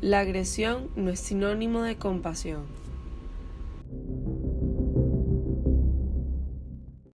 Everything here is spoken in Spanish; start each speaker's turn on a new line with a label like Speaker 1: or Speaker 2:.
Speaker 1: La agresión no es sinónimo de compasión.